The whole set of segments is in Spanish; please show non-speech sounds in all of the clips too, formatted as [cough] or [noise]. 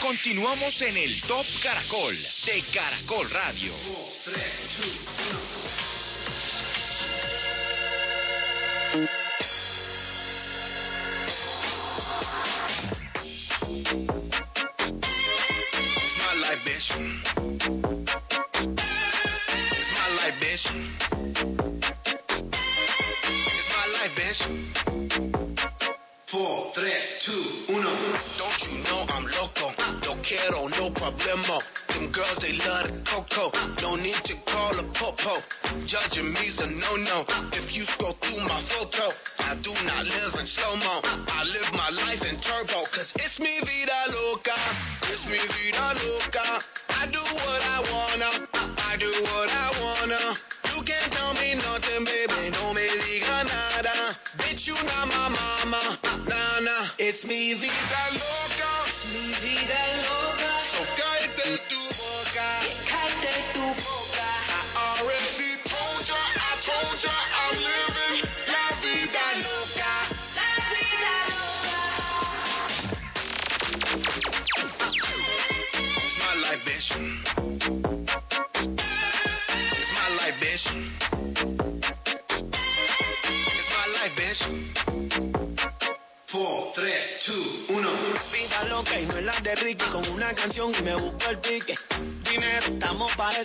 Continuamos en el Top Caracol de Caracol Radio. No problemo. Them girls, they love the coco. No need to call a popo. Judging me's a no-no. If you scroll through my photo, I do not live in slow-mo. I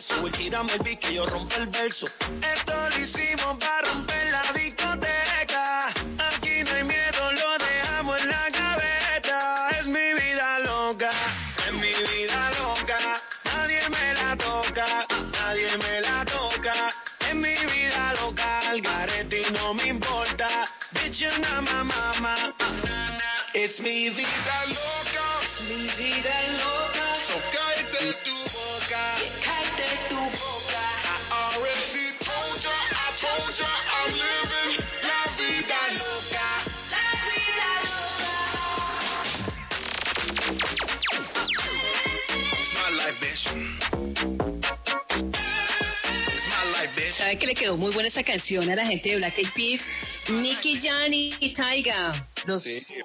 tirame el pique, yo rompo el verso. Esto lo hicimos para romper la discoteca. Aquí no hay miedo, lo dejamos en la gaveta. Es mi vida loca, es mi vida loca. Nadie me la toca, nadie me la toca. Es mi vida loca, al garete y no me importa. Bitch, not my mi vida loca, quedó muy buena esa canción a la gente de Black Eyed Peas? Nicky Jan y Taiga, los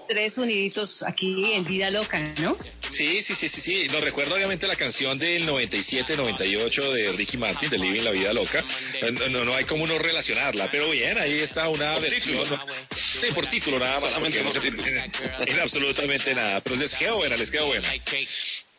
tres uniditos aquí en Vida Loca, ¿no? Sí, sí, sí, sí, sí. No recuerdo obviamente la canción del 97-98 de Ricky Martin, de Living la Vida Loca. No, no, no hay como uno relacionarla, pero bien, ahí está una Por versión. título. Sí, por título nada más. porque no se [laughs] en absolutamente nada. Pero les quedó buena, les quedó buena.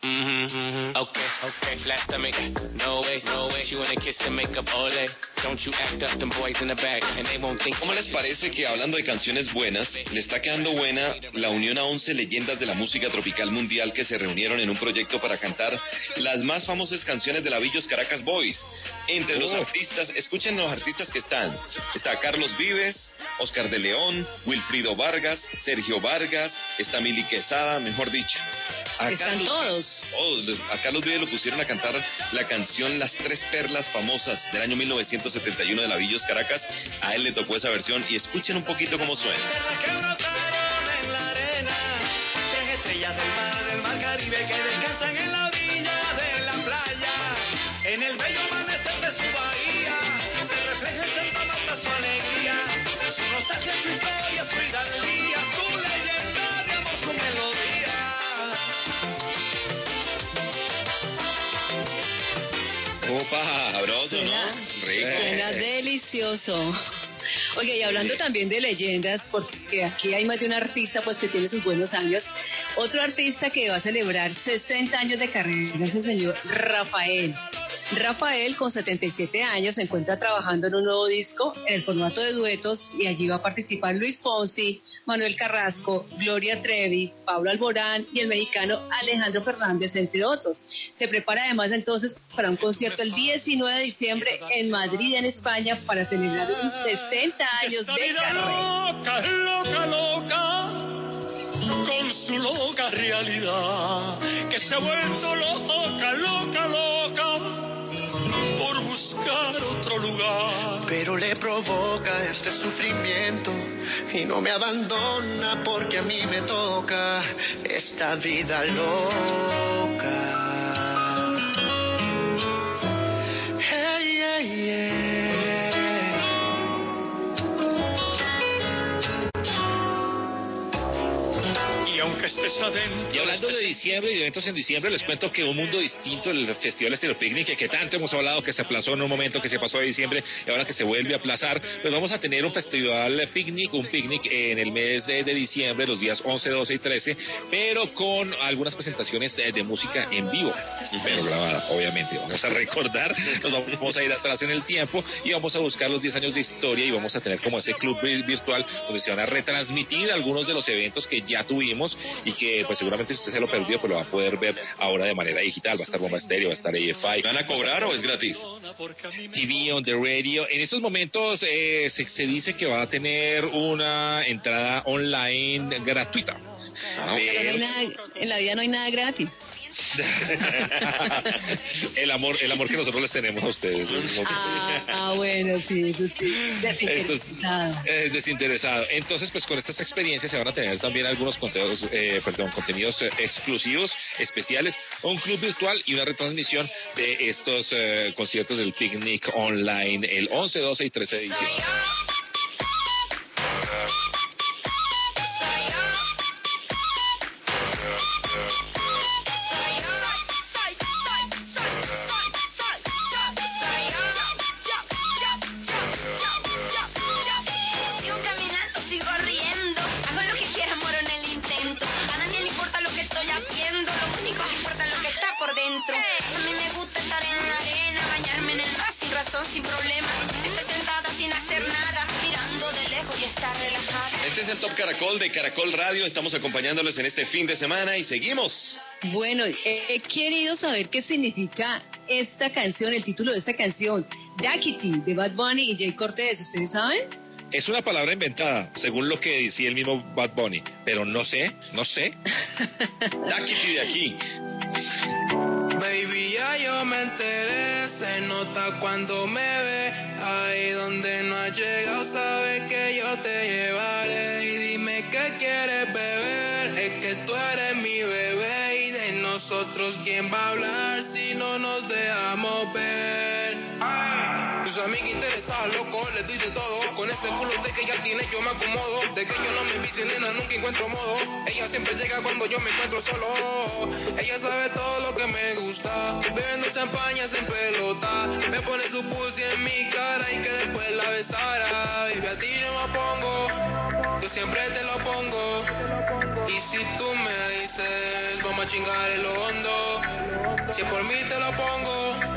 Mm-hmm. Okay, okay, flat stomach, no way, no way. She wanna kiss the makeup, ole. Don't you act up, them boys in the back, and they won't think. ¿Cómo les parece que hablando de canciones buenas, le está quedando buena la unión a 11 leyendas de la música tropical mundial que se reunieron en un proyecto para cantar las más famosas canciones de la Villos Caracas Boys? Entre los Oh. artistas, escuchen los artistas que están. Está Carlos Vives, Oscar de León, Wilfrido Vargas, Sergio Vargas, está Mili Quesada, mejor dicho. A Están todos. Todos. A Carlos Vives lo pusieron a cantar la canción Las Tres Perlas Famosas del año 1971 de la Villos Caracas. A él le tocó esa versión y escuchen un poquito cómo suena. En el bello sabroso, Suena, ¿no? Rico. suena delicioso. [laughs] Oye, y hablando también de leyendas, porque aquí hay más de un artista pues que tiene sus buenos años. Otro artista que va a celebrar 60 años de carrera es el señor Rafael. Rafael, con 77 años, se encuentra trabajando en un nuevo disco en el formato de duetos y allí va a participar Luis Fonsi, Manuel Carrasco, Gloria Trevi, Pablo Alborán y el mexicano Alejandro Fernández, entre otros. Se prepara además entonces para un concierto el 19 de diciembre en Madrid, en España, para celebrar sus 60 años de carrera. loca, loca, loca, con su loca realidad, que se ha vuelto loca, loca, loca, buscar otro lugar. Pero le provoca este sufrimiento y no me abandona porque a mí me toca esta vida loca. Hey, hey, hey. Aunque estés adentro. Y hablando de diciembre y de eventos en diciembre, les cuento que un mundo distinto, el Festival Estilo Picnic, que tanto hemos hablado que se aplazó en un momento que se pasó de diciembre y ahora que se vuelve a aplazar, pues vamos a tener un festival picnic, un picnic en el mes de, de diciembre, los días 11, 12 y 13, pero con algunas presentaciones de, de música en vivo, pero grabada, obviamente. Vamos a recordar, nos vamos a ir atrás en el tiempo y vamos a buscar los 10 años de historia y vamos a tener como ese club vi- virtual donde se van a retransmitir algunos de los eventos que ya tuvimos y que pues seguramente si usted se lo perdió pues lo va a poder ver ahora de manera digital, va a estar Bomba Estéreo, va a estar AFI. ¿Van a cobrar o es gratis? TV on the radio. En estos momentos eh, se, se dice que va a tener una entrada online gratuita. Pero no hay Pero- nada, en la vida no hay nada gratis. El amor, el amor que nosotros les tenemos a ustedes. Ah, ah, bueno, sí, eso sí. Entonces, Desinteresada. eh, desinteresado. Entonces, pues con estas experiencias se van a tener también algunos contenidos, eh, perdón, contenidos eh, exclusivos, especiales, un club virtual y una retransmisión de estos eh, conciertos del Picnic Online el 11, 12 y 13 de diciembre. Top Caracol de Caracol Radio. Estamos acompañándoles en este fin de semana y seguimos. Bueno, he querido saber qué significa esta canción, el título de esta canción, Daquiti, de Bad Bunny y Jay Cortez. ¿Ustedes saben? Es una palabra inventada, según lo que decía el mismo Bad Bunny, pero no sé, no sé. [laughs] Daquiti de aquí. Baby, ya yo me enteré, se nota cuando me ve. Ahí donde no has llegado, sabes que yo te llevaré. Y dime qué quieres beber, es que tú eres mi bebé. Y de nosotros, ¿quién va a hablar si no nos dejamos ver? Tus amigas interesadas, loco, les doy de todo. Con ese culo de que ya tiene, yo me acomodo. De que yo no me vicio, nena, nunca encuentro modo. Ella siempre llega cuando yo me encuentro solo. Ella sabe todo lo que me gusta. Bebiendo champaña en pelota. Me pone su pussy en mi cara y que después la besara. Baby, a ti no me pongo. Yo siempre te lo pongo. Y si tú me dices, vamos a chingar en lo hondo. Si por mí te lo pongo.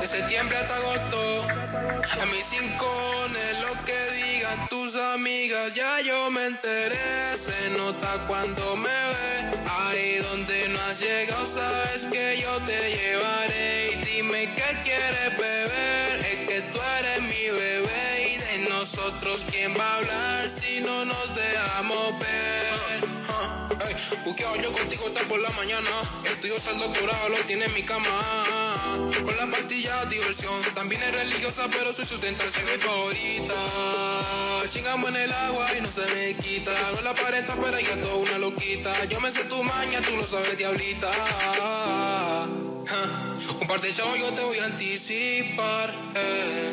De septiembre hasta agosto. A mis cincones, lo que digan tus amigas, ya yo me enteré. Se nota cuando me ve. Ahí donde no has llegado, sabes que yo te llevaré. Y dime qué quieres beber. Es que tú eres mi bebé. Nosotros, ¿quién va a hablar si no nos dejamos ver? Ah, ey, buqueado yo contigo hasta por la mañana. Estudio el doctorado, lo tiene en mi cama. Con la pastilla, diversión. También es religiosa, pero su sustentación es mi favorita. Chingamos en el agua y no se me quita. No la aparenta, pero ella toda una loquita. Yo me sé tu maña, tú lo sabes, diablita. Un par de chavos yo te voy a anticipar. Eh.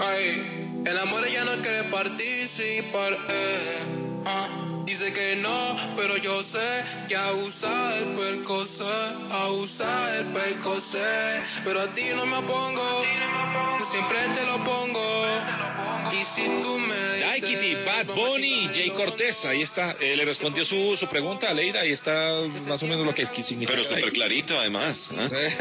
Ay, el amor ella no quiere participar. Eh. Ah. Dice que no, pero yo sé que abusa del percocé, abusa del percocé. Pero a ti no me opongo, yo siempre te lo pongo. Y si tú me Daikiti, Bad Bunny, Jay Cortés, ahí está. Eh, le respondió su, su pregunta a Leida, ahí está más o menos lo que, que significa. Pero súper clarito, además. ¿eh?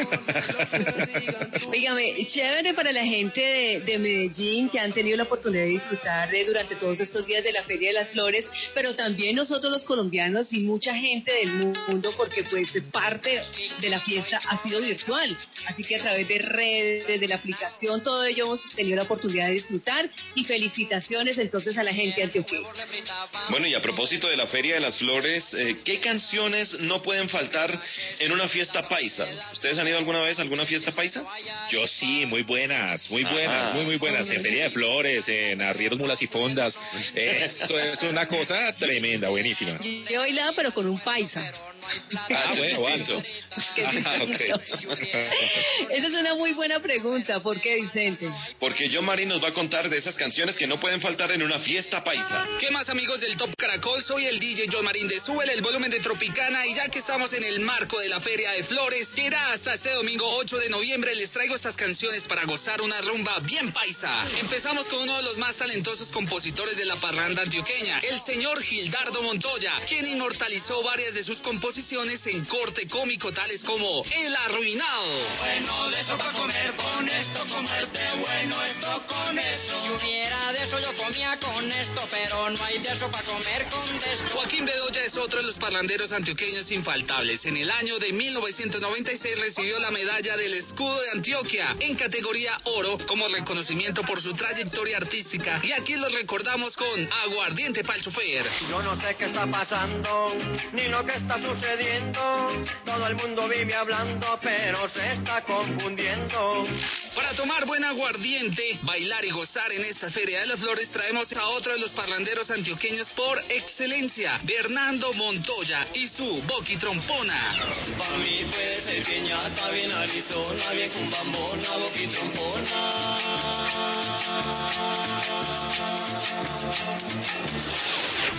[laughs] Óigame, chévere para la gente de, de Medellín que han tenido la oportunidad de disfrutar de, durante todos estos días de la Feria de las Flores, pero también nosotros los colombianos y mucha gente del mundo, porque pues parte de la fiesta ha sido virtual. Así que a través de redes, de la aplicación, todo ello hemos tenido la oportunidad de disfrutar y felicitaciones entonces a la gente antioqueña. Bueno, y a propósito de la Feria de las Flores, eh, ¿qué canciones no pueden faltar en una fiesta paisa? ¿Ustedes han ido alguna vez a alguna fiesta paisa? Yo sí, muy buenas, muy buenas, Ajá. muy, muy buenas. En Feria de Flores, en Arrieros, Mulas y Fondas. [laughs] Esto es una cosa tremenda, buenísima. Yo he bailado, pero con un paisa. Ah, bueno, vale. [laughs] [laughs] Qué Ah, ok. Esa es una muy buena pregunta. ¿Por qué, Vicente? Porque John Marín nos va a contar de esas canciones que no pueden faltar en una fiesta paisa. ¿Qué más amigos del Top Caracol? Soy el DJ John Marín de Súbele el volumen de Tropicana y ya que estamos en el marco de la Feria de Flores, que irá hasta este domingo 8 de noviembre, les traigo estas canciones para gozar una rumba bien paisa. Empezamos con uno de los más talentosos compositores de la parranda antioqueña, el señor Gildardo Montoya, quien inmortalizó varias de sus composiciones en corte cómico tales como El Arruinado. Bueno, de eso para comer, con esto comerte, bueno, esto con eso. Si hubiera de eso yo comía con esto, pero no hay de eso para comer con esto. Joaquín Bedoya es otro de los parranderos antioqueños infaltables. En el año de 1996 recibió la medalla del escudo de Antioquia en categoría oro como reconocimiento por su trayectoria artística. Y aquí lo recordamos con Aguardiente pa'l chofer. Yo no sé qué está pasando, ni lo que está sucediendo. Todo el mundo vive hablando, pero se está confundiendo. Para tomar buen aguardiente, bailar y gozar en esta Feria de las Flores, traemos a otro de los parranderos antioqueños por excelencia, Bernardo Montoya y su boqui trompona. Para mí puede ser piñata, bien Arizona, bien cumbambona, boquitrompona.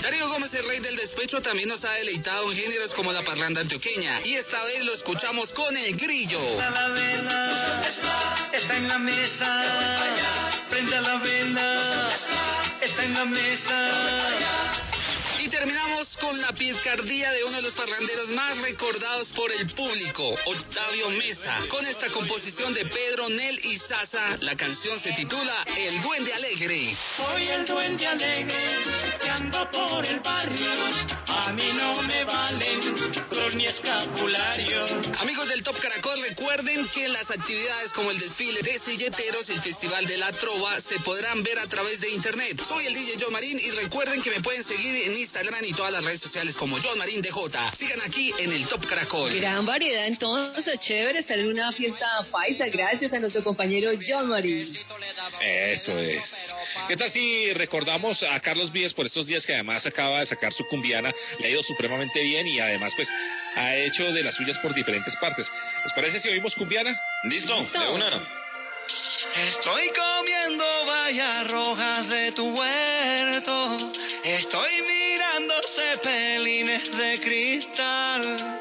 Darío Gómez, el rey del despecho, también nos ha deleitado en géneros como la parranda antioqueña. Y esta vez lo escuchamos con el grillo. Y terminamos con la pizcardía de uno de los parranderos más recordados por el público, Octavio Mesa. Con esta composición de Pedro, Nel y Sasa, la canción se titula El Duende Alegre. Soy el duende alegre que ando por el barrio. A mí no me valen ni escapulario. Amigos del Top Caracol, recuerden que las actividades como el desfile de silleteros y el Festival de la Trova se podrán ver a través de internet. Soy el DJ John Marín y recuerden que me pueden seguir en Instagram y todas las redes sociales como John Marín DJ. Sigan aquí en el Top Caracol. Gran variedad, entonces, chévere estar en una fiesta paisa, gracias a nuestro compañero John Marín. Eso es. ¿Qué tal si recordamos a Carlos Víez por estos días que además acaba de sacar su cumbiana, le ha ido supremamente bien y además pues ha hecho de las suyas por diferentes partes. ¿Les parece si oímos cumbiana? ¿Listo? Listo. De una. Estoy comiendo vallas rojas de tu huerto. Estoy mirando cepelines de cristal.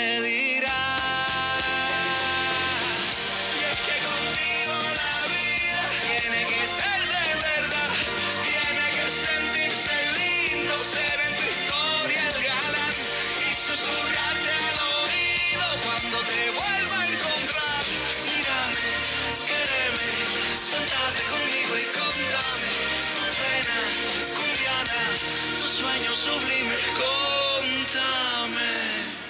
sublimes, contame.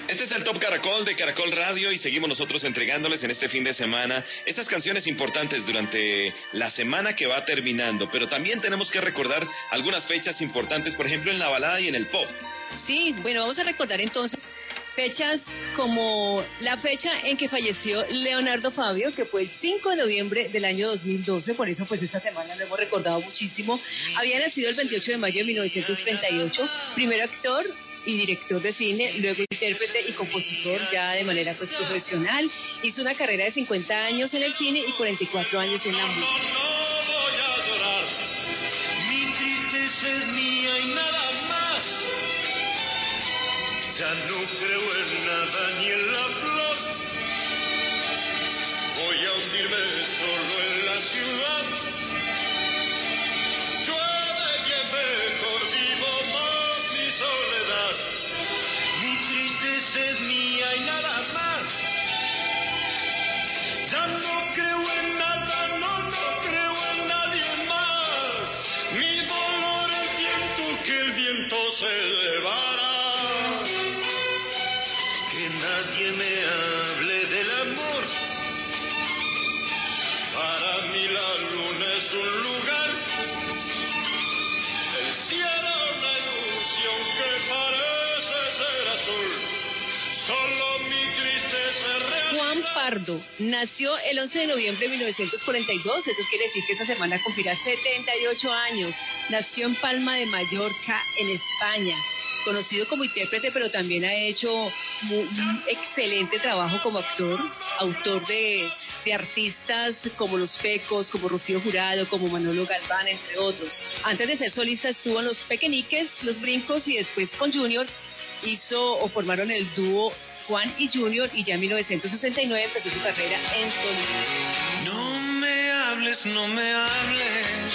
Este es el Top Caracol de Caracol Radio y seguimos nosotros entregándoles en este fin de semana estas canciones importantes durante la semana que va terminando, pero también tenemos que recordar algunas fechas importantes, por ejemplo en la balada y en el pop. Sí, bueno, vamos a recordar entonces Fechas como la fecha en que falleció Leonardo Fabio, que fue el 5 de noviembre del año 2012, por eso pues esta semana lo hemos recordado muchísimo. Había nacido el 28 de mayo de 1938, primer actor y director de cine, luego intérprete y compositor ya de manera pues profesional. Hizo una carrera de 50 años en el cine y 44 años en la música. Ya no creo en nada ni en la flor. Nació el 11 de noviembre de 1942, eso quiere decir que esta semana cumplirá 78 años. Nació en Palma de Mallorca, en España. Conocido como intérprete, pero también ha hecho un excelente trabajo como actor, autor de, de artistas como Los Pecos, como Rocío Jurado, como Manolo Galván, entre otros. Antes de ser solista estuvo en Los Pequeñiques, Los Brincos y después con Junior hizo o formaron el dúo Juan y Junior y ya en 1969 empezó su carrera en solista. No me hables, no me hables,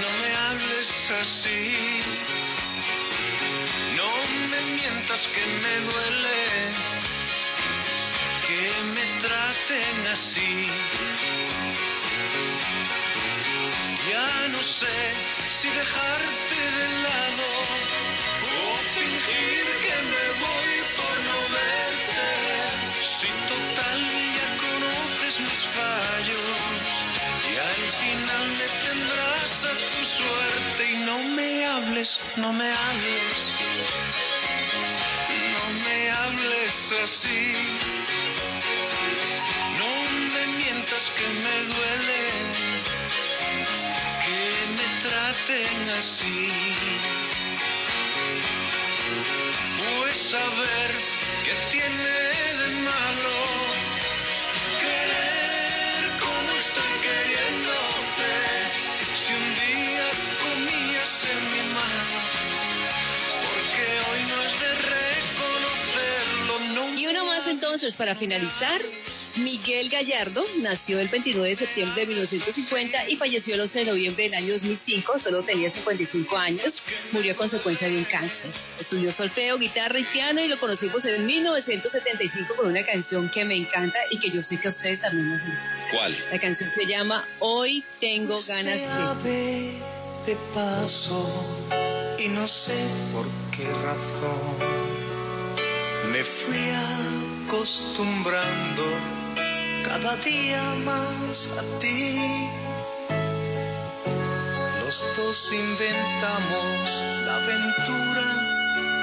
no me hables así. No me mientas que me duele que me traten así. Ya no sé si dejarte de lado o fingir hables, no me hables, no me hables así. No me mientas que me duele que me traten así. Pues saber que tiene de malo querer como estoy queriéndote. Entonces para finalizar. Miguel Gallardo nació el 29 de septiembre de 1950 y falleció el 11 de noviembre del año 2005, solo tenía 55 años, murió a consecuencia de un cáncer. Estudió solfeo, guitarra y piano y lo conocimos en 1975 con una canción que me encanta y que yo sé que a ustedes también les encanta. ¿Cuál? La canción se llama Hoy tengo ganas de... de paso y no sé por qué razón me fui acostumbrando cada día más a ti. Los dos inventamos la aventura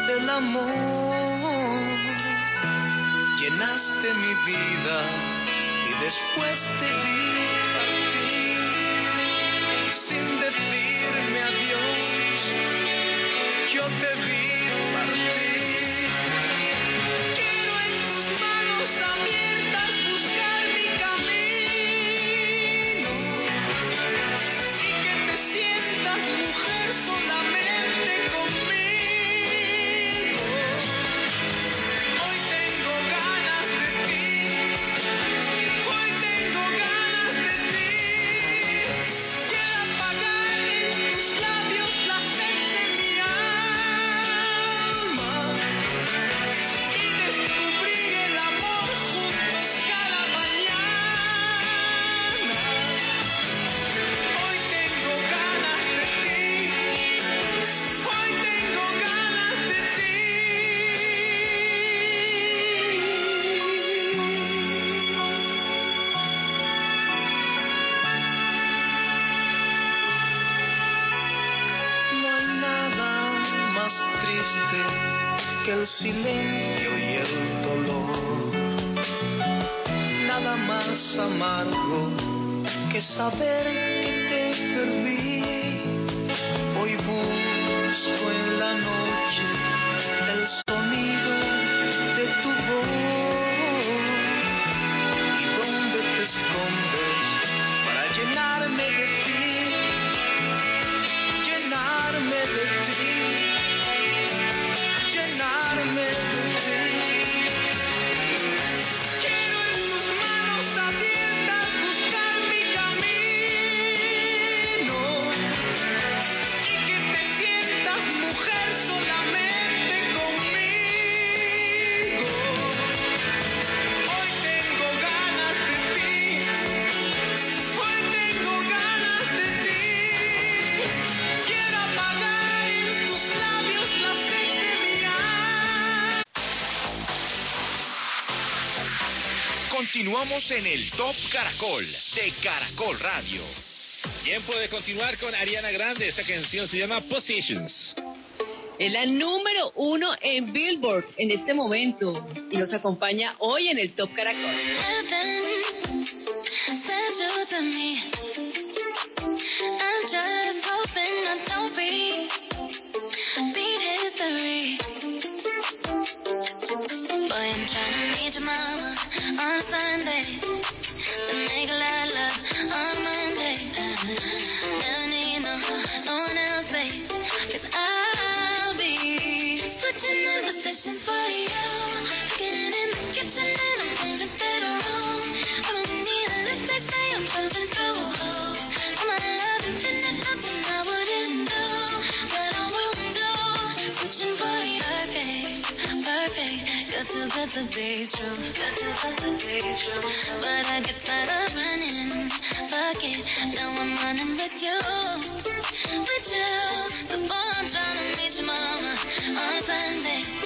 del amor. Llenaste mi vida y después te di partir sin decirme adiós. Yo te vi partir. Que saber Continuamos en el Top Caracol de Caracol Radio. Tiempo de continuar con Ariana Grande. Esta canción se llama Positions. Es la número uno en Billboard en este momento y nos acompaña hoy en el Top Caracol. To be true. You're too good to true. But I get tired of running. Fuck it, now I'm running with you. With you. So boy, I'm trying to meet your mama on Sunday.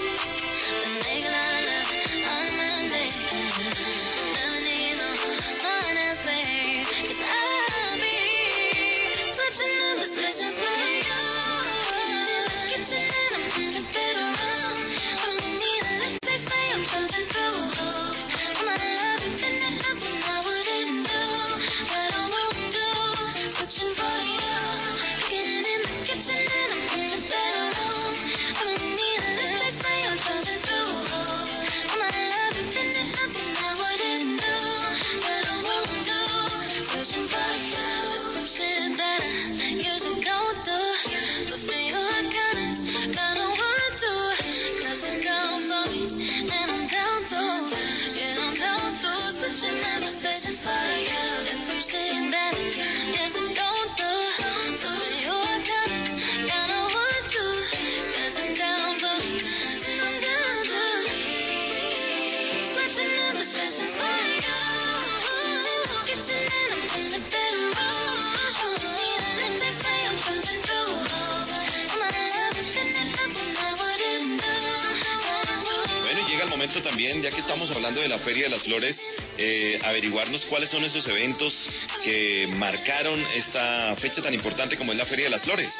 Hablando de la Feria de las Flores, eh, averiguarnos cuáles son esos eventos que marcaron esta fecha tan importante como es la Feria de las Flores.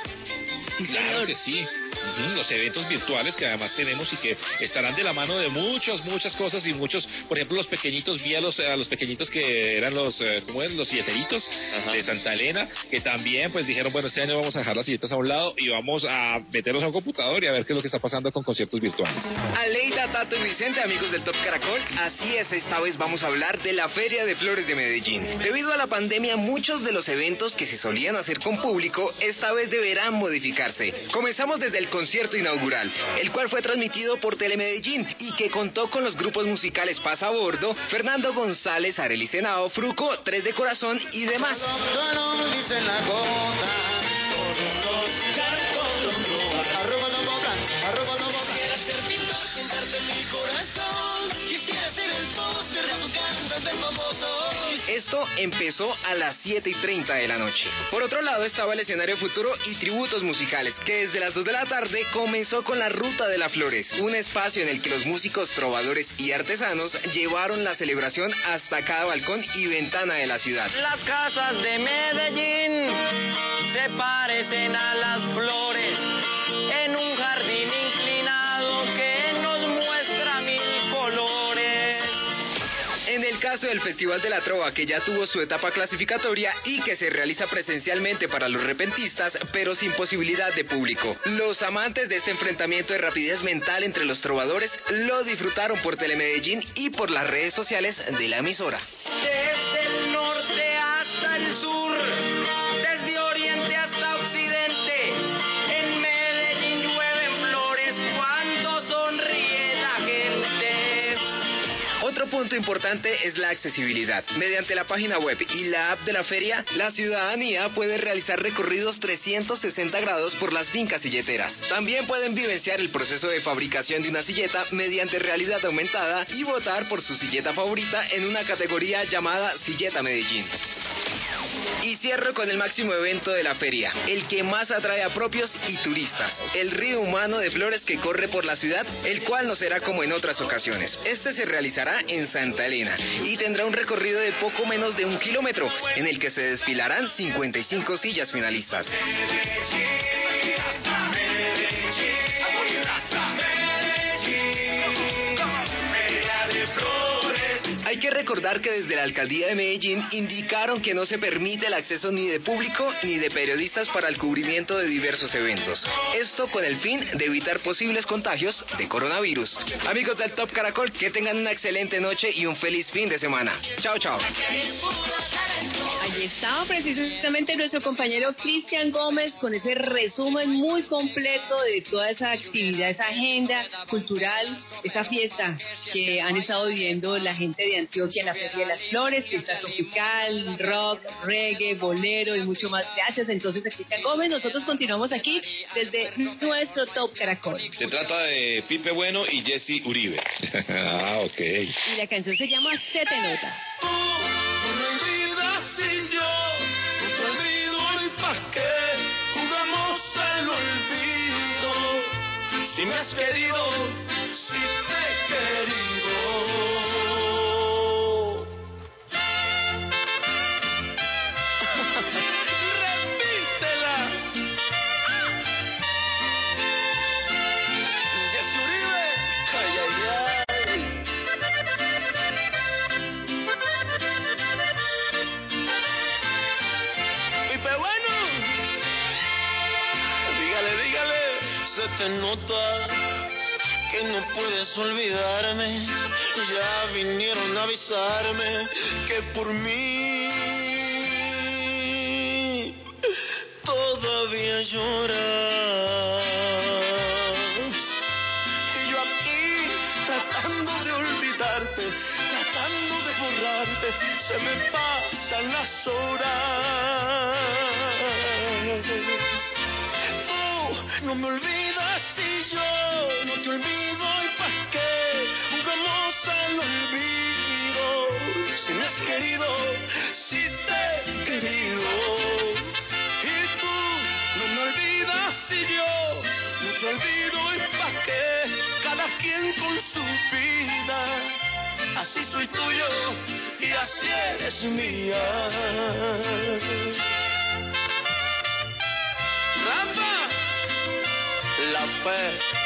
Claro que sí. Los eventos virtuales que además tenemos y que estarán de la mano de muchas, muchas cosas y muchos, por ejemplo, los pequeñitos, vi a los, a los pequeñitos que eran los, eh, ¿cómo es? Los silleteritos de Santa Elena, que también pues dijeron, bueno, este año vamos a dejar las silletas a un lado y vamos a meternos a un computador y a ver qué es lo que está pasando con conciertos virtuales. Aleida, Tato y Vicente, amigos del Top Caracol, así es, esta vez vamos a hablar de la Feria de Flores de Medellín. Debido a la pandemia, muchos de los eventos que se solían hacer con público esta vez deberán modificarse. Comenzamos desde el concierto inaugural, el cual fue transmitido por Telemedellín y que contó con los grupos musicales Pasa a Bordo, Fernando González, Arely Senao, Fruco, Tres de Corazón y demás. Esto empezó a las 7 y 30 de la noche. Por otro lado estaba el escenario futuro y tributos musicales, que desde las 2 de la tarde comenzó con la Ruta de las Flores, un espacio en el que los músicos, trovadores y artesanos llevaron la celebración hasta cada balcón y ventana de la ciudad. Las casas de Medellín se parecen a las flores el caso del Festival de la Trova, que ya tuvo su etapa clasificatoria y que se realiza presencialmente para los repentistas, pero sin posibilidad de público. Los amantes de este enfrentamiento de rapidez mental entre los trovadores lo disfrutaron por Telemedellín y por las redes sociales de la emisora. Punto importante es la accesibilidad. Mediante la página web y la app de la feria, la ciudadanía puede realizar recorridos 360 grados por las fincas silleteras. También pueden vivenciar el proceso de fabricación de una silleta mediante realidad aumentada y votar por su silleta favorita en una categoría llamada Silleta Medellín. Y cierro con el máximo evento de la feria, el que más atrae a propios y turistas, el río humano de flores que corre por la ciudad, el cual no será como en otras ocasiones. Este se realizará en Santa Elena y tendrá un recorrido de poco menos de un kilómetro, en el que se desfilarán 55 sillas finalistas. Que recordar que desde la alcaldía de Medellín indicaron que no se permite el acceso ni de público ni de periodistas para el cubrimiento de diversos eventos. Esto con el fin de evitar posibles contagios de coronavirus. Amigos del Top Caracol, que tengan una excelente noche y un feliz fin de semana. Chao, chao. Allí estaba precisamente nuestro compañero Cristian Gómez con ese resumen muy completo de toda esa actividad, esa agenda cultural, esa fiesta que han estado viviendo la gente de Antioquia en la Feria de las Flores, fiesta tropical, rock, reggae, bolero y mucho más. Gracias entonces a Cristian Gómez. Nosotros continuamos aquí desde nuestro Top Caracol. Se trata de Pipe Bueno y Jesse Uribe. [laughs] ah, ok. Y la canción se llama Se te nota. No me olvidas sin yo, no te olvido y pa' qué jugamos al olvido. Si me has querido, Nota que no puedes olvidarme. Ya vinieron a avisarme que por mí todavía lloras. Y yo aquí tratando de olvidarte, tratando de borrarte, se me pasan las horas. Tú no me no olvido y pa' qué jugamos al olvido. Si me has querido, si te he querido. Y tú no me olvidas y yo no te olvido y pa' qué cada quien con su vida. Así soy tuyo y así eres mía. Rafa, la fe.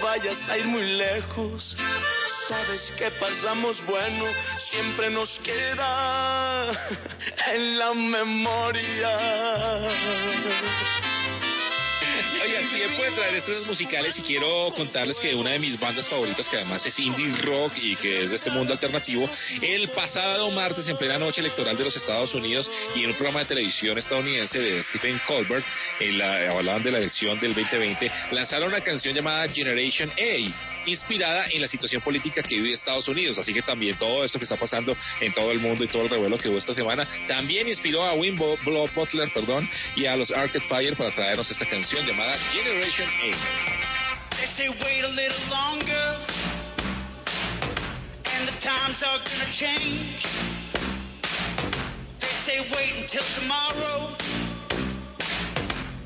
Vayas a ir muy lejos. Sabes que pasamos bueno, siempre nos queda [laughs] en la memoria. Tiempo de traer estrenos musicales y quiero contarles que una de mis bandas favoritas, que además es indie rock y que es de este mundo alternativo, el pasado martes en plena noche electoral de los Estados Unidos y en un programa de televisión estadounidense de Stephen Colbert, hablaban de la elección del 2020, lanzaron una canción llamada Generation A inspirada en la situación política que vive Estados Unidos. Así que también todo esto que está pasando en todo el mundo y todo el revuelo que hubo esta semana también inspiró a Wim Butler perdón, y a los Arcade Fire para traernos esta canción llamada Generation A. Times are gonna change. They say wait until tomorrow.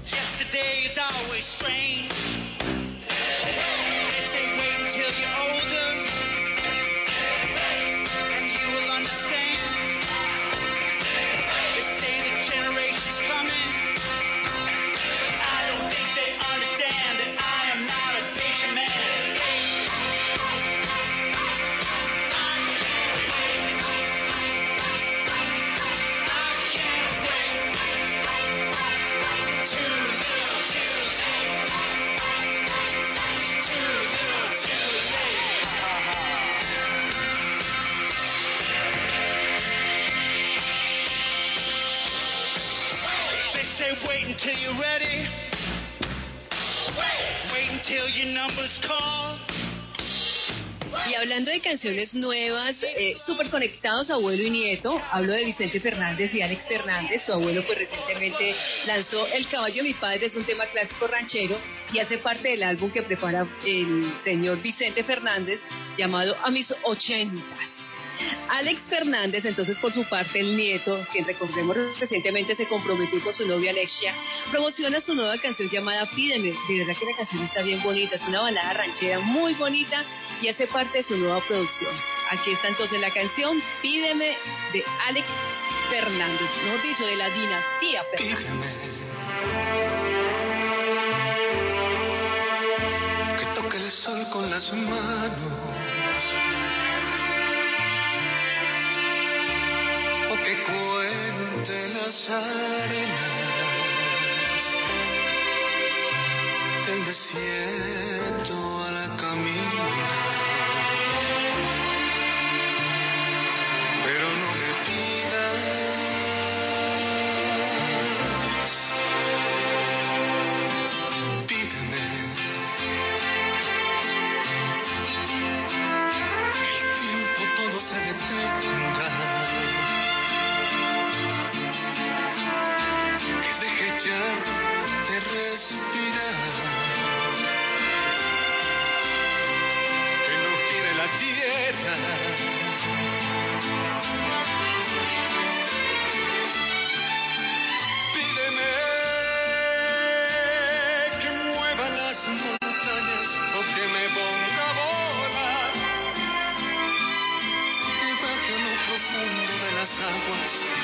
Yesterday is always strange. Till you're ready. Wait until your number's called. Y hablando de canciones nuevas, eh, súper conectados abuelo y nieto, hablo de Vicente Fernández y Alex Fernández. Su abuelo pues recientemente lanzó El caballo de mi padre, es un tema clásico ranchero y hace parte del álbum que prepara el señor Vicente Fernández llamado A mis ochentas. Alex Fernández, entonces por su parte el nieto, quien recordemos recientemente se comprometió con su novia Alexia, promociona su nueva canción llamada Pídeme. De verdad que la canción está bien bonita, es una balada ranchera muy bonita y hace parte de su nueva producción. Aquí está entonces la canción Pídeme de Alex Fernández, mejor dicho, de la dinastía Fernández. que toque el sol con las manos que cuente las arenas. Del desierto a la camina Pídeme que mueva las montañas o que me ponga a volar. Lo profundo de las aguas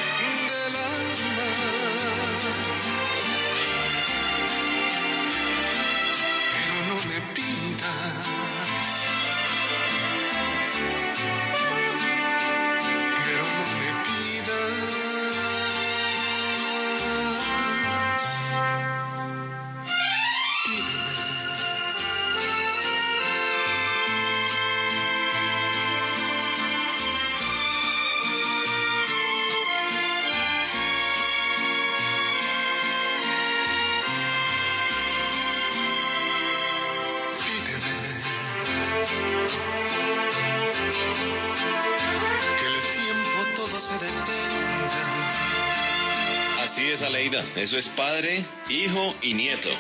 Eso es padre, hijo y nieto.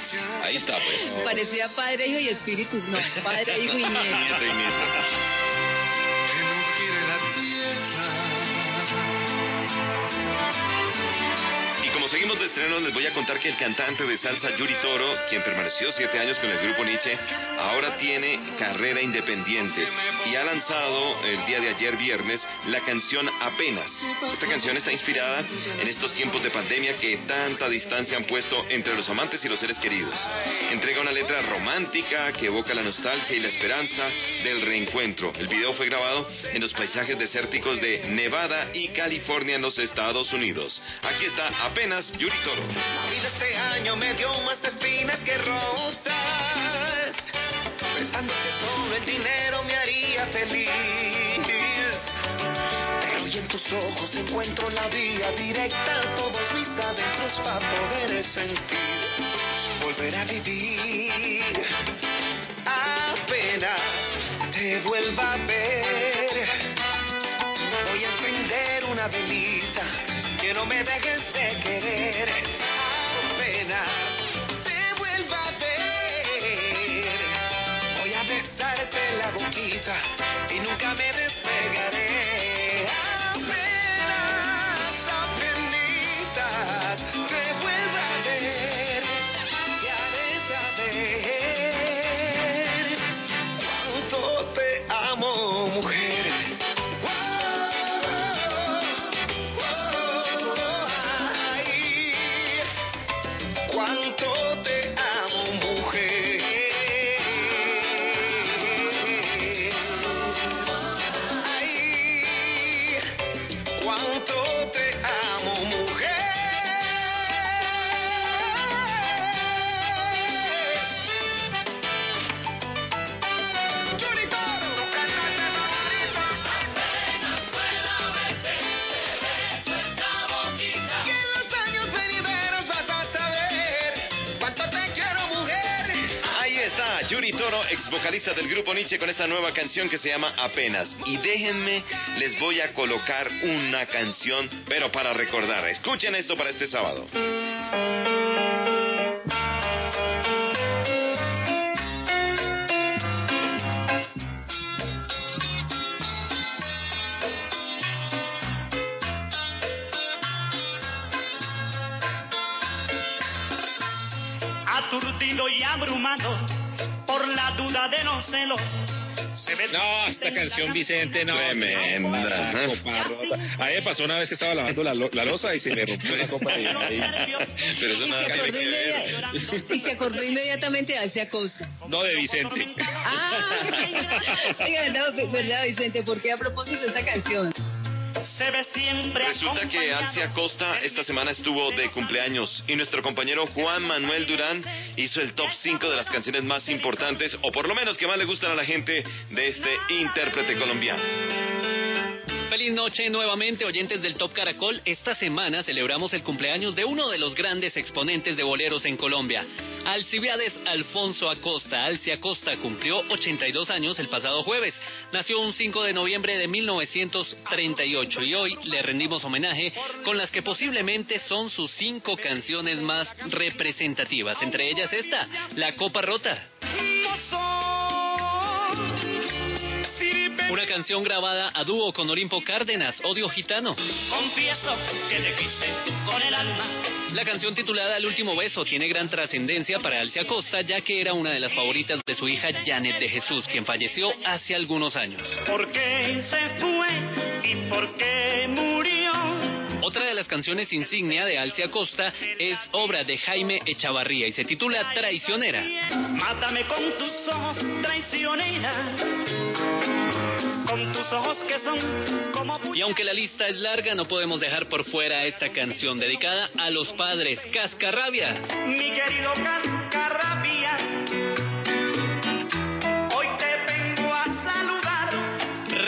Ahí está, pues. Parecía Padre, Hijo y Espíritus, no, Padre, Hijo y [laughs] Nieto. Nieto y nieto. Como seguimos de estreno, les voy a contar que el cantante de salsa Yuri Toro, quien permaneció siete años con el grupo Nietzsche, ahora tiene carrera independiente y ha lanzado el día de ayer viernes la canción Apenas. Esta canción está inspirada en estos tiempos de pandemia que tanta distancia han puesto entre los amantes y los seres queridos. Entrega una letra romántica que evoca la nostalgia y la esperanza del reencuentro. El video fue grabado en los paisajes desérticos de Nevada y California en los Estados Unidos. Aquí está apenas Yuri Toro. La vida este año me dio más espinas que rosas. Pensando que solo el dinero me haría feliz. Pero hoy en tus ojos encuentro la vía directa a todos mis adentros para poder sentir. Volver a vivir. Apenas te vuelva a ver. Voy a encender una velita que no me dejes vocalista del grupo Nietzsche, con esta nueva canción que se llama Apenas. Y déjenme, les voy a colocar una canción, pero para recordar. Escuchen esto para este sábado. Los celos. Se ve No, esta canción Vicente, no. Tremenda. A mí me pasó una vez que estaba lavando la, lo- la losa y se me rompió la copa de ahí. Pero eso Y nada que ver. y se acordó inmediatamente de Alcia Costa. No de Vicente. Ah, oiga, no, verdad, Vicente, ¿por qué a propósito de esta canción? Se ve siempre Resulta que Alcia Costa esta semana estuvo de cumpleaños y nuestro compañero Juan Manuel Durán hizo el top 5 de las canciones más importantes o por lo menos que más le gustan a la gente de este intérprete colombiano. Feliz noche nuevamente, oyentes del Top Caracol. Esta semana celebramos el cumpleaños de uno de los grandes exponentes de boleros en Colombia. Alcibiades Alfonso Acosta. Alci Acosta cumplió 82 años el pasado jueves. Nació un 5 de noviembre de 1938 y hoy le rendimos homenaje con las que posiblemente son sus cinco canciones más representativas. Entre ellas esta, La Copa Rota. Una canción grabada a dúo con Olimpo Cárdenas, Odio Gitano. Confieso que te quise con el alma. La canción titulada El último beso tiene gran trascendencia para Alcia Costa, ya que era una de las favoritas de su hija Janet de Jesús, quien falleció hace algunos años. ¿Por qué se fue y por qué murió? Otra de las canciones insignia de Alcia Costa es obra de Jaime Echavarría y se titula Traicionera. Mátame con tus ojos, traicionera. Con tus ojos que son como Y aunque la lista es larga, no podemos dejar por fuera esta canción dedicada a los padres, Cascarrabia. mi querido Cascarrabia. Hoy te vengo a saludar.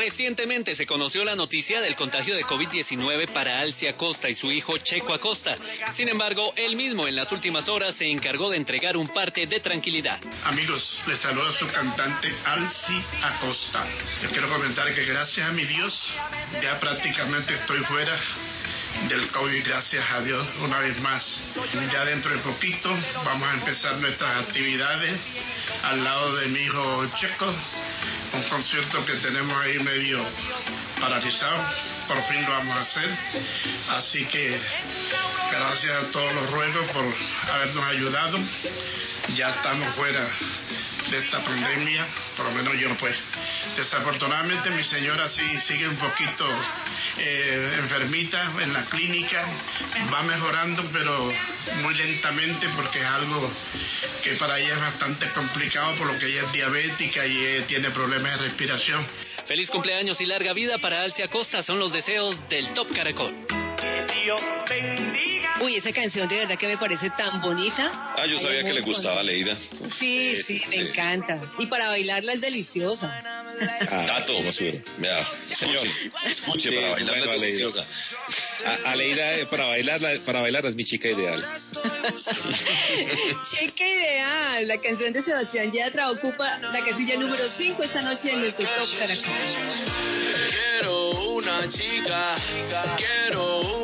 Recientemente se conoció la noticia del contagio de COVID-19 para Alcia Acosta y su hijo Checo Acosta. Sin embargo, él mismo en las últimas horas se encargó de entregar un parte de tranquilidad. Amigos, les saluda su cantante Alci Acosta. Yo quiero comentar que gracias a mi Dios ya prácticamente estoy fuera del COVID, gracias a Dios una vez más. Ya dentro de poquito vamos a empezar nuestras actividades al lado de mi hijo Checo, un concierto que tenemos ahí medio paralizado, por fin lo vamos a hacer. Así que gracias a todos los ruegos por habernos ayudado. Ya estamos fuera de esta pandemia, por lo menos yo pues. Desafortunadamente mi señora sí sigue un poquito eh, enfermita en la clínica, va mejorando pero muy lentamente porque es algo que para ella es bastante complicado por lo que ella es diabética y eh, tiene problemas de respiración. Feliz cumpleaños y larga vida para Alcia Costa son los deseos del Top Caracol. Dios bendiga. Uy, esa canción de verdad que me parece tan bonita. Ah, yo sabía que le gustaba a Leida. Sí, sí, me encanta. Y para bailarla es deliciosa. Tato, vea, escuche, escuche para bailar bueno, Aleida. deliciosa. A- Aleida, eh, para bailarla, para bailarla es mi chica ideal. [laughs] Cheque ideal. La canción de Sebastián Yatra ocupa la casilla número 5 esta noche en nuestro Top Caracol. Quiero una chica, quiero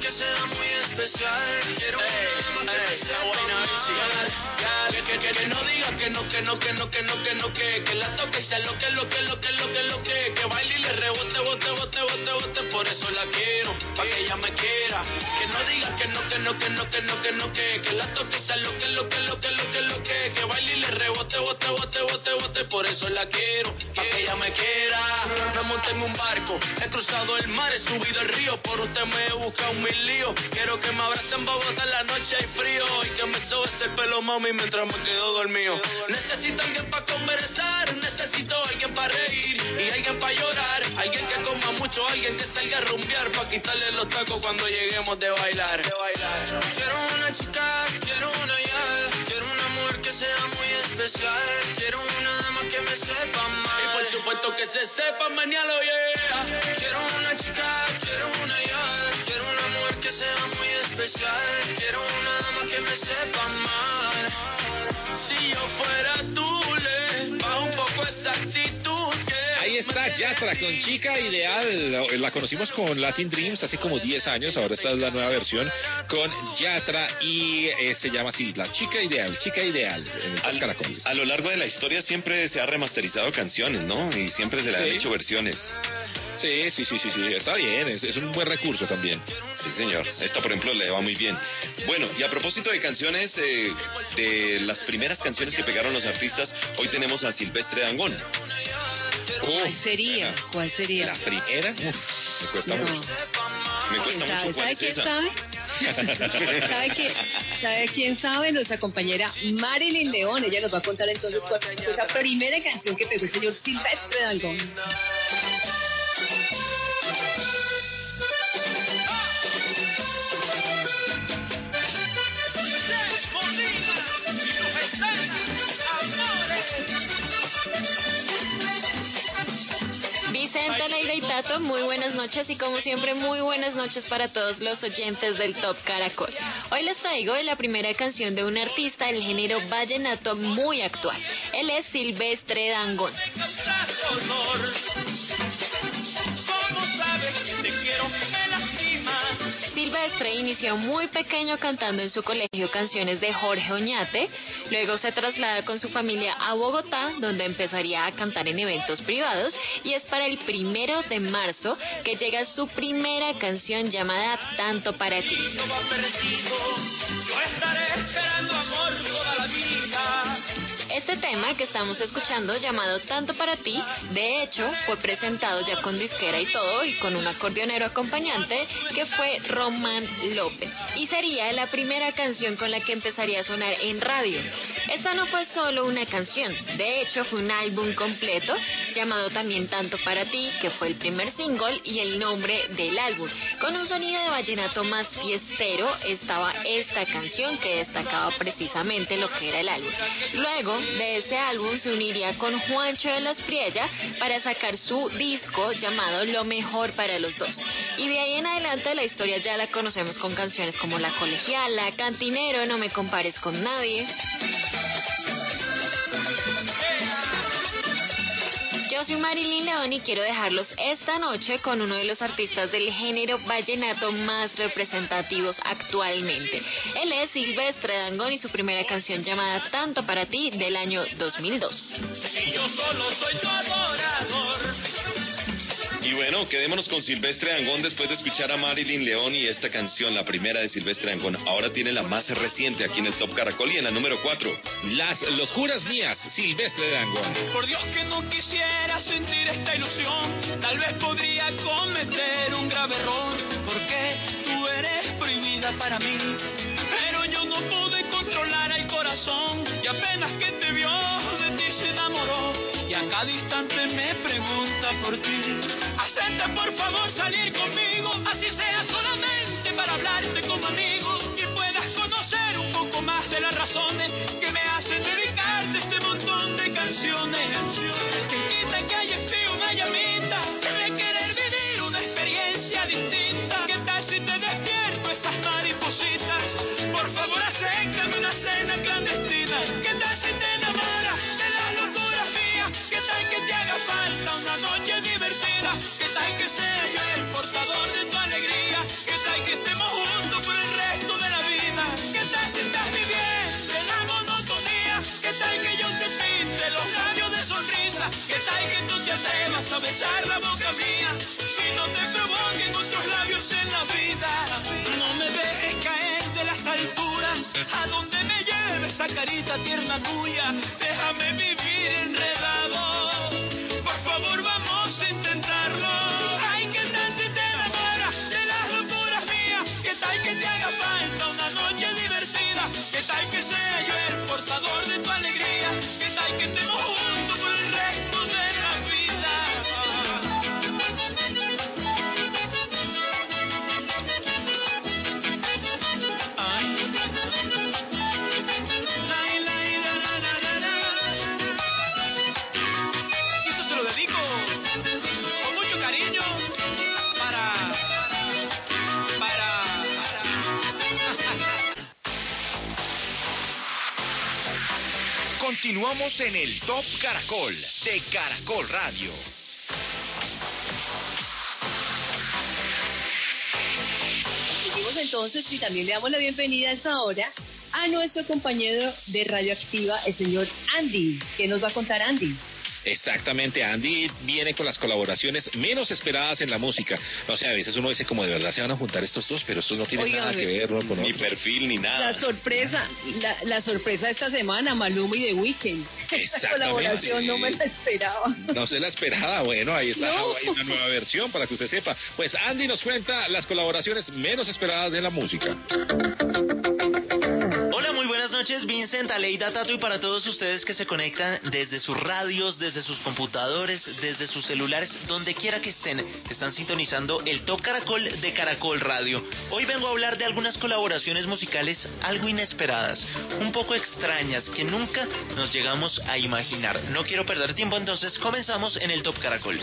que sea muy especial, quiero una que amar. Que, que, que, que no diga que no, que no, que no, que no, que no, que, que la toque sea lo que, lo que, lo que, lo que, lo que, que baile y le rebote, bote, bote, bote, bote, por eso la quiero, pa' que ella me quiera. Que no diga que no, que no, que no, que no, que no, que, que la toque sea lo que, lo que, lo que, lo que, lo que, que baile y le rebote, bote, bote, bote, bote, por eso la quiero, pa' que ella me quiera. Me monté en un barco, he cruzado el mar, he subido el río, por usted me he buscado mil líos. Quiero que me abracen Bogotá en la noche hay frío y que me sobe ese pelo mami mientras me quedo dormido. Necesito alguien para conversar, necesito alguien para reír y alguien para llorar. Alguien que coma mucho, alguien que salga a rumbear pa' quitarle los tacos cuando lleguemos de bailar. De bailar. Quiero una chica, quiero una ya, quiero una mujer que sea muy especial, quiero una dama que me sepa mal. Supuesto que se sepa mañana, yeah. Quiero una chica, quiero una ya, quiero una mujer que sea muy especial, quiero una dama que me sepa mal. Si yo fuera tú, Ahí está Yatra con Chica Ideal. La, conocimos con Latin Dreams hace como 10 años. Ahora esta es la nueva versión con Yatra y eh, se llama así, La Chica Ideal. Chica Ideal en el. A lo largo de la historia siempre se ha remasterizado canciones, ¿no? Y siempre se le han Sí. hecho versiones. Sí, sí, sí, sí, sí, está bien, es, es un buen recurso también. Sí, señor. Esta, por ejemplo, le va muy bien. Bueno, y a propósito de canciones, eh, de las primeras canciones que pegaron los artistas, hoy tenemos a Silvestre Dangón. ¿Cuál sería? ¿Cuál sería? La primera, uf, me cuesta No. mucho. Me cuesta ¿Sabe, mucho. ¿Cuál ¿sabe es quién esa? sabe? [laughs] ¿Sabe, quién, ¿Sabe quién sabe? Nuestra compañera Marilyn León. Ella nos va a contar entonces cuál fue esa primera canción que pegó el señor Silvestre Dangón. Vicente, Leira y Tato, muy buenas noches y como siempre muy buenas noches para todos los oyentes del Top Caracol. Hoy les traigo la primera canción de un artista del género vallenato muy actual. Él es Silvestre Dangón. Silvestre inició muy pequeño cantando en su colegio canciones de Jorge Oñate, luego se traslada con su familia a Bogotá, donde empezaría a cantar en eventos privados, y es para el primero de marzo que llega su primera canción llamada Tanto para ti. Este tema que estamos escuchando, llamado Tanto para ti, de hecho, fue presentado ya con disquera y todo, y con un acordeonero acompañante que fue Román López. Y sería la primera canción con la que empezaría a sonar en radio. Esta no fue solo una canción, de hecho fue un álbum completo, llamado también Tanto para ti, que fue el primer single y el nombre del álbum. Con un sonido de vallenato más fiestero estaba esta canción que destacaba precisamente lo que era el álbum. Luego de este álbum se uniría con Juancho de las Priella para sacar su disco llamado Lo Mejor para los Dos. Y de ahí en adelante la historia ya la conocemos con canciones como La Colegiala, Cantinero, No me compares con nadie. Yo soy Marilyn León y quiero dejarlos esta noche con uno de los artistas del género vallenato más representativos actualmente. Él es Silvestre Dangón y su primera canción llamada Tanto para ti del año 2002. Y yo solo soy tu adorador. Y bueno, quedémonos con Silvestre Dangón después de escuchar a Marilyn León y esta canción, la primera de Silvestre Dangón. Ahora tiene la más reciente aquí en el Top Caracol y en la número 4. Las locuras mías, Silvestre Dangón. Por Dios que no quisiera tal vez podría cometer un grave error, porque tú eres prohibida para mí. Pero yo no pude controlar el corazón y apenas que te vio de ti se enamoró y a cada instante me pregunta por ti. Acepta por favor salir conmigo, así sea solamente para hablarte como amigo y puedas conocer un poco más de las razones besar la boca mía? Y no te provoquen otros labios en la vida. No me dejes caer de las alturas, a donde me lleve esa carita tierna tuya. Déjame vivir enredado. Por favor, vamos a intentarlo. Ay, ¿qué tal si te de las locuras mías? ¿Qué tal que te haga falta una noche divertida? ¿Qué tal que sea Continuamos en el Top Caracol de Caracol Radio. Seguimos entonces y también le damos la bienvenida a esta hora a nuestro compañero de Radioactiva, el señor Andy. ¿Qué nos va a contar Andy? Exactamente, Andy viene con las colaboraciones menos esperadas en la música. No sé, a veces uno dice como de verdad se van a juntar estos dos, pero estos no tienen Oiga, nada que ve- ver ¿no? con Ni perfil ni nada. La sorpresa, la, la sorpresa de esta semana, Maluma y The Weeknd. Esta colaboración no me la esperaba. No se la esperaba, bueno, ahí está No. Hawaii, una nueva versión para que usted sepa. Pues Andy nos cuenta las colaboraciones menos esperadas en la música. Noches, Vincent, Aleida, Tato y para todos ustedes que se conectan desde sus radios, desde sus computadores, desde sus celulares, donde quiera que estén, están sintonizando el Top Caracol de Caracol Radio. Hoy vengo a hablar de algunas colaboraciones musicales algo inesperadas, un poco extrañas, que nunca nos llegamos a imaginar. No quiero perder tiempo, entonces comenzamos en el Top Caracol.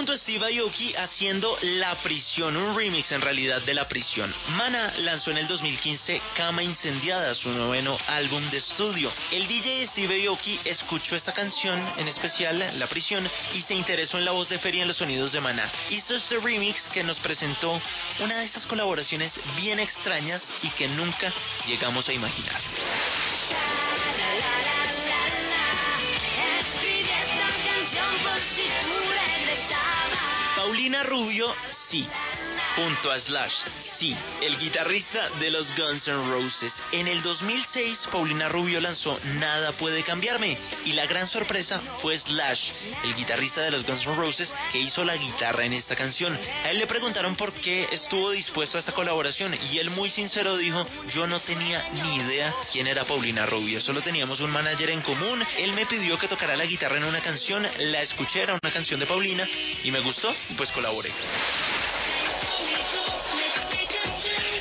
Junto a Steve Aoki haciendo La Prisión, un remix en realidad de La Prisión. Maná lanzó en el 2015 Cama Incendiada, su noveno álbum de estudio. El DJ Steve Aoki escuchó esta canción, en especial La Prisión, y se interesó en la voz de Feria en los sonidos de Maná. Hizo este remix que nos presentó una de estas colaboraciones bien extrañas y que nunca llegamos a imaginar. Paulina Rubio, sí. Junto a Slash, sí, el guitarrista de los Guns N' Roses. En el 2006, Paulina Rubio lanzó Nada puede cambiarme. Y la gran sorpresa fue Slash, el guitarrista de los Guns N' Roses, que hizo la guitarra en esta canción. A él le preguntaron por qué estuvo dispuesto a esta colaboración. Y él muy sincero dijo, yo no tenía ni idea quién era Paulina Rubio. Solo teníamos un manager en común. Él me pidió que tocara la guitarra en una canción. La escuché, era una canción de Paulina. Y me gustó, pues colaboré.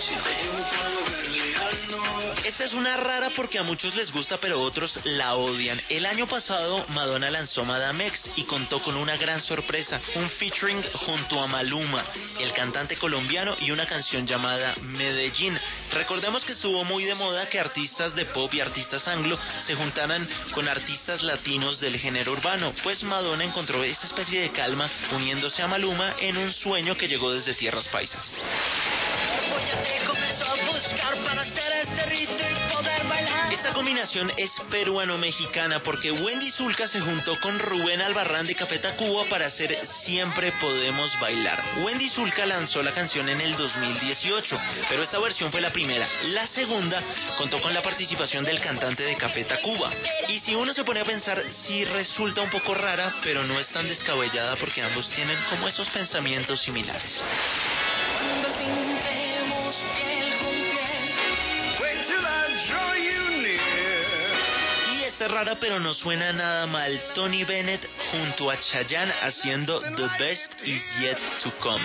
She thinks I'm really alone Esta es una rara porque a muchos les gusta pero otros la odian. El año pasado Madonna lanzó Madame X y contó con una gran sorpresa, un featuring junto a Maluma, el cantante colombiano y una canción llamada Medellín. Recordemos que estuvo muy de moda que artistas de pop y artistas anglo se juntaran con artistas latinos del género urbano, pues Madonna encontró esa especie de calma uniéndose a Maluma en un sueño que llegó desde tierras paisas. Esta combinación es peruano-mexicana porque Wendy Zulka se juntó con Rubén Albarrán de Café Tacuba para hacer Siempre Podemos Bailar. Wendy Zulka lanzó la canción en el 2018, pero esta versión fue la primera. La segunda contó con la participación del cantante de Café Tacuba. Y si uno se pone a pensar, sí resulta un poco rara, pero no es tan descabellada porque ambos tienen como esos pensamientos similares. Rara pero no suena nada mal. Tony Bennett junto a Chayanne haciendo The Best Is Yet to Come.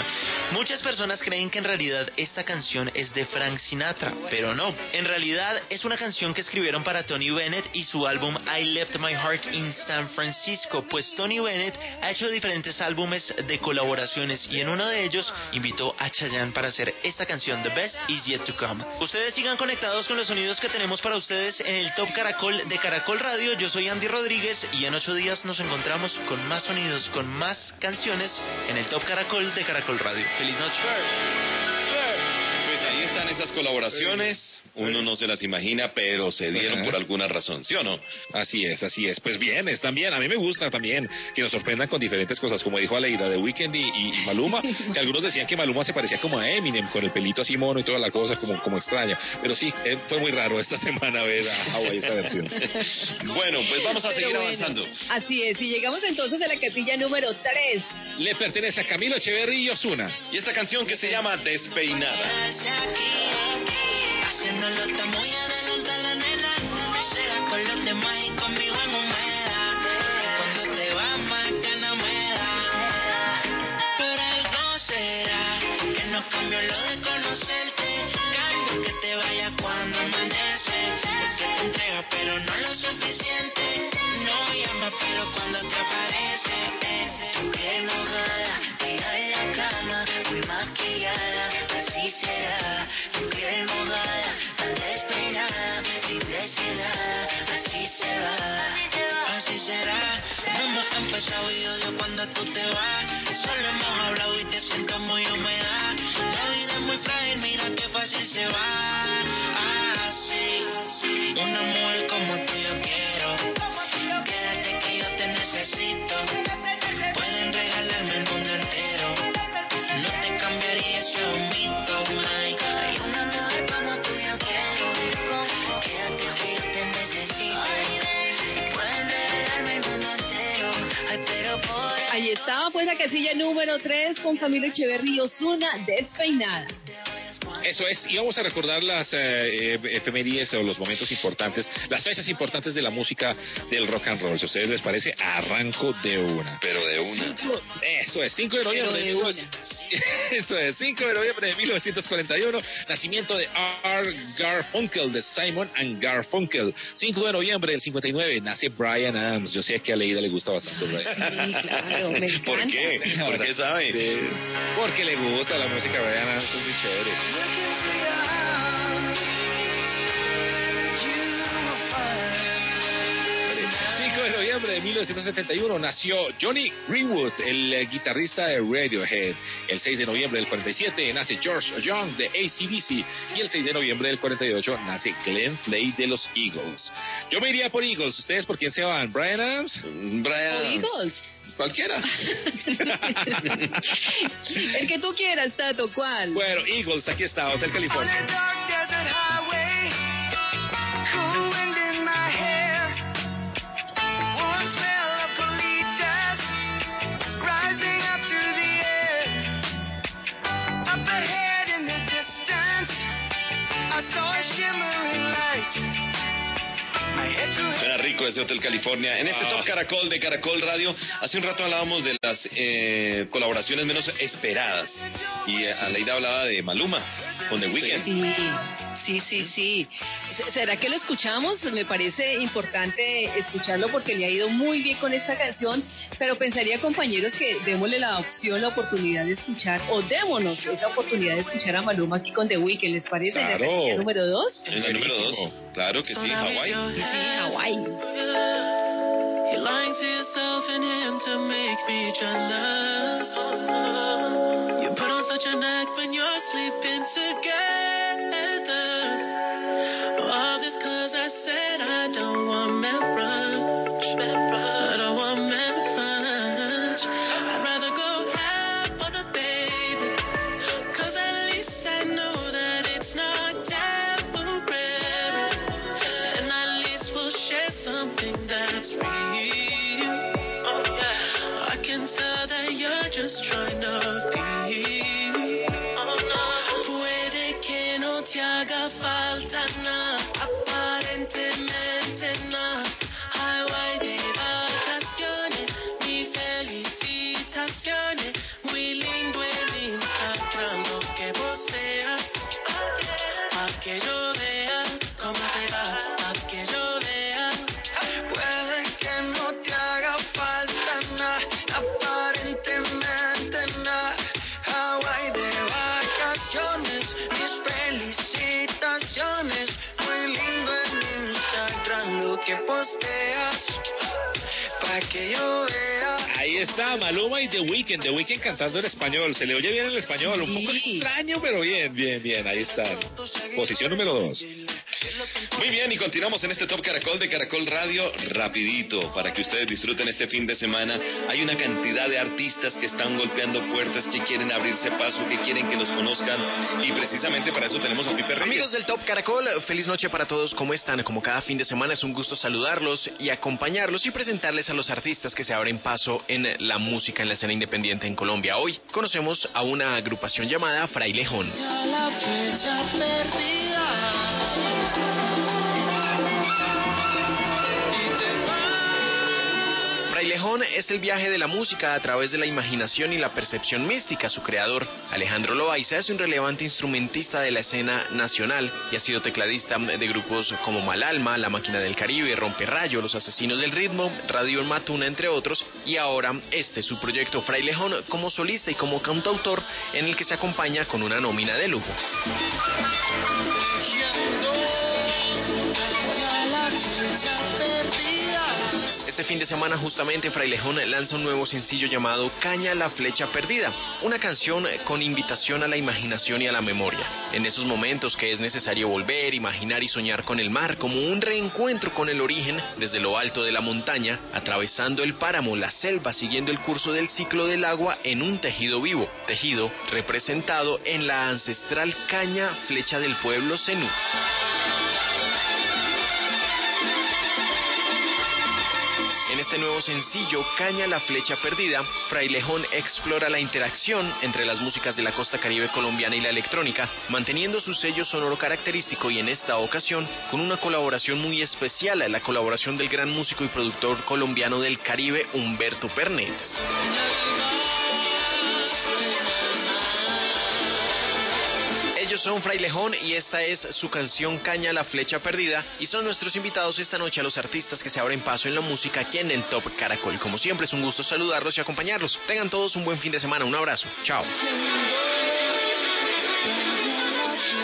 Muchas personas creen que en realidad esta canción es de Frank Sinatra, pero no. En realidad es una canción que escribieron para Tony Bennett y su álbum I Left My Heart in San Francisco, pues Tony Bennett ha hecho diferentes álbumes de colaboraciones y en uno de ellos invitó a Chayanne para hacer esta canción The Best Is Yet to Come. Ustedes sigan conectados con los sonidos que tenemos para ustedes en el Top Caracol de Caracol Radio. Yo soy Andy Rodríguez y en ocho días nos encontramos con más sonidos, con más canciones en el Top Caracol de Caracol Radio. Feliz noche. Esas colaboraciones. Uno no se las imagina, pero se dieron Ajá. por alguna razón, ¿sí o no? Así es, así es. Pues bien, están bien. A mí me gusta también que nos sorprendan con diferentes cosas, como dijo Aleida de Weekend y, Maluma, [laughs] que algunos decían que Maluma se parecía como a Eminem, con el pelito así mono y toda la cosa, como, como extraña. Pero sí, eh, fue muy raro esta [laughs] semana ver a Hawaii esta versión. bueno, pues vamos a Pero seguir bueno, avanzando. Así es, y llegamos entonces a la casilla número 3. Le pertenece a Camilo Echeverry y Osuna. Y esta canción que se llama Despeinada. Haciéndolo tan muy adelante de la nena. Me con los demás y conmigo en humedad. Y cuando te vas más gana me da. Por algo será que no cambio lo de conocerte. Cambio que te vaya cuando amanece. Te pero no lo suficiente. Empezado y odio cuando tú te vas. Solo hemos hablado y te siento muy humedad. La vida es muy frágil, mira qué fácil se va. Así, una mujer como tú yo quiero. Quédate que yo te necesito. Ahí estaba pues la casilla número 3 con Camilo Echeverry y Osuna despeinada. Eso es, y vamos a recordar las eh, eh, efemérides o los momentos importantes, las fechas importantes de la música del rock and roll. Si a ustedes les parece, arranco de una. Pero de una. Eso es, 5 [laughs] de noviembre de, de 19 Eso es, 5 de noviembre de 1941, nacimiento de R. Garfunkel, de Simon and Garfunkel. 5 de noviembre del 59, nace Brian Adams. Yo sé que a Leida le gusta bastante Brian. Sí, claro, me [laughs] encanta. ¿Por qué? ¿Por qué sabe? Sí, porque le gusta la música de Brian Adams, es muy chévere. 5 de noviembre de 1971 nació Johnny Greenwood, el eh, guitarrista de Radiohead. El 6 de noviembre del 47 nace George Young de ACDC. Y el 6 de noviembre del 48 nace Glenn Flay de los Eagles. Yo me iría por Eagles. ¿Ustedes por quién se van? ¿Brian Adams? Brian ¿O Adams. Eagles? Cualquiera. [laughs] El que tú quieras, Tato, ¿cuál? Bueno, Eagles, aquí está, Hotel California. Suena rico ese Hotel California. En este Ah. Top Caracol de Caracol Radio, hace un rato hablábamos de las eh, colaboraciones menos esperadas. Y eh, Aleida hablaba de Maluma con The Weeknd. Sí, sí, sí, sí. ¿Será que lo escuchamos? Me parece importante escucharlo porque le ha ido muy bien con esta canción, pero pensaría, compañeros, que démosle la opción, la oportunidad de escuchar, o démonos esa oportunidad de escuchar a Maluma aquí con The Weeknd, ¿les parece? En la Claro. número dos. En la número dos. Claro que sí, Hawái. Sí, Hawái. You're lying to yourself and him to make me jealous. You put on such an act when you're sleeping together. Ahí está Maluma y The Weeknd. The Weeknd cantando en español. Se le oye bien en español. Un poco extraño, pero bien, bien, bien. Ahí está. Posición número dos. Muy bien, y continuamos en este Top Caracol de Caracol Radio rapidito para que ustedes disfruten este fin de semana. Hay una cantidad de artistas que están golpeando puertas, que quieren abrirse paso, que quieren que los conozcan y precisamente para eso tenemos a Pipe Reyes. Amigos del Top Caracol, feliz noche para todos. ¿Cómo están? Como cada fin de semana es un gusto saludarlos y acompañarlos y presentarles a los artistas que se abren paso en la música en la escena independiente en Colombia. Hoy conocemos a una agrupación llamada Frailejón. La fecha perdida. Frailejón es el viaje de la música a través de la imaginación y la percepción mística. Su creador, Alejandro Loaiza, es un relevante instrumentista de la escena nacional y ha sido tecladista de grupos como Malalma, La Máquina del Caribe, Romperrayo, Los Asesinos del Ritmo, Radio Matuna, entre otros. Y ahora este, su proyecto Frailejón, como solista y como cantautor, en el que se acompaña con una nómina de lujo. Este fin de semana justamente Frailejón lanza un nuevo sencillo llamado Caña la flecha perdida, una canción con invitación a la imaginación y a la memoria. En esos momentos que es necesario volver, imaginar y soñar con el mar como un reencuentro con el origen desde lo alto de la montaña, atravesando el páramo, la selva, siguiendo el curso del ciclo del agua en un tejido vivo, tejido representado en la ancestral caña flecha del pueblo Zenú. En este nuevo sencillo, Caña la Flecha Perdida, Frailejón explora la interacción entre las músicas de la costa caribe colombiana y la electrónica, manteniendo su sello sonoro característico y en esta ocasión con una colaboración muy especial, la colaboración del gran músico y productor colombiano del Caribe, Humberto Pernet. Ellos son Frailejón y esta es su canción Caña la Flecha Perdida y son nuestros invitados esta noche a los artistas que se abren paso en la música aquí en el Top Caracol. Como siempre es un gusto saludarlos y acompañarlos. Tengan todos un buen fin de semana. Un abrazo. Chao.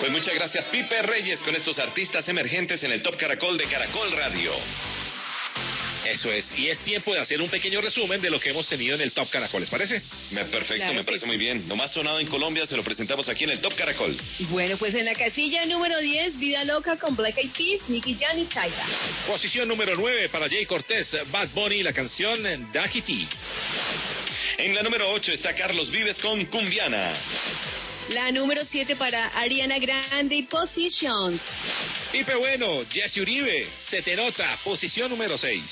Pues muchas gracias Pipe Reyes con estos artistas emergentes en el Top Caracol de Caracol Radio. Eso es, y es tiempo de hacer un pequeño resumen de lo que hemos tenido en el Top Caracol, ¿les parece? Me, perfecto, Claro me parece sí. muy bien. Lo más sonado en Colombia se lo presentamos aquí en el Top Caracol. Bueno, pues en la casilla número 10, Vida Loca con Black Eyed Peas, Nicky Jam y. Posición número 9 para Jay Cortés, Bad Bunny, la canción Ducky T. En la número 8 está Carlos Vives con Cumbiana. La número 7 para Ariana Grande y Positions. Pipe Bueno, Jesse Uribe, Se Te Nota, posición número 6.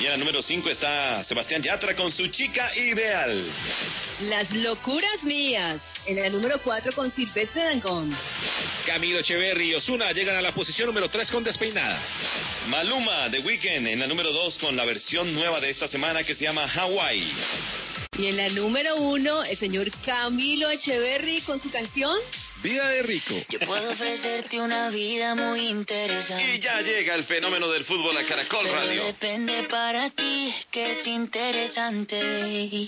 Y en la número 5 está Sebastián Yatra con su chica ideal. Las locuras mías. En la número 4 con Silvestre Dangón. Camilo Echeverry y Osuna llegan a la posición número 3 con Despeinada. Maluma de Weekend en la número 2 con la versión nueva de esta semana que se llama Hawaii. Y en la número 1, el señor Camilo Echeverry con su canción. Vida de rico. Yo puedo ofrecerte una vida muy interesante. Y ya llega el fenómeno del fútbol a Caracol Pero Radio. depende para ti que es interesante.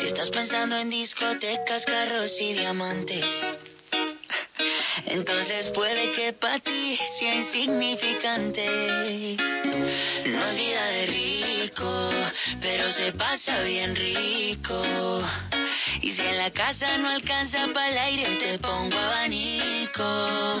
Si estás pensando en discotecas, carros y diamantes, entonces puede que para ti sea insignificante. No es vida de rico, pero se pasa bien rico. Y si en la casa no alcanza para el aire, te pongo abanico.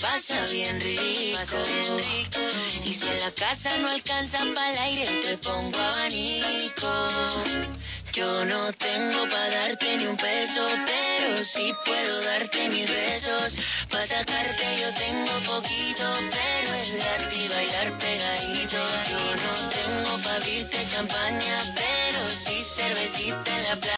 Pasa bien rico. Y si en la casa no alcanza para el aire, te pongo abanico. Yo no tengo para darte ni un peso, pero sí puedo darte mis besos. Pa' sacarte yo tengo poquito, pero es gratis bailar pegadito. Yo no tengo pa' abrirte champaña, pero sí cervecita en la playa.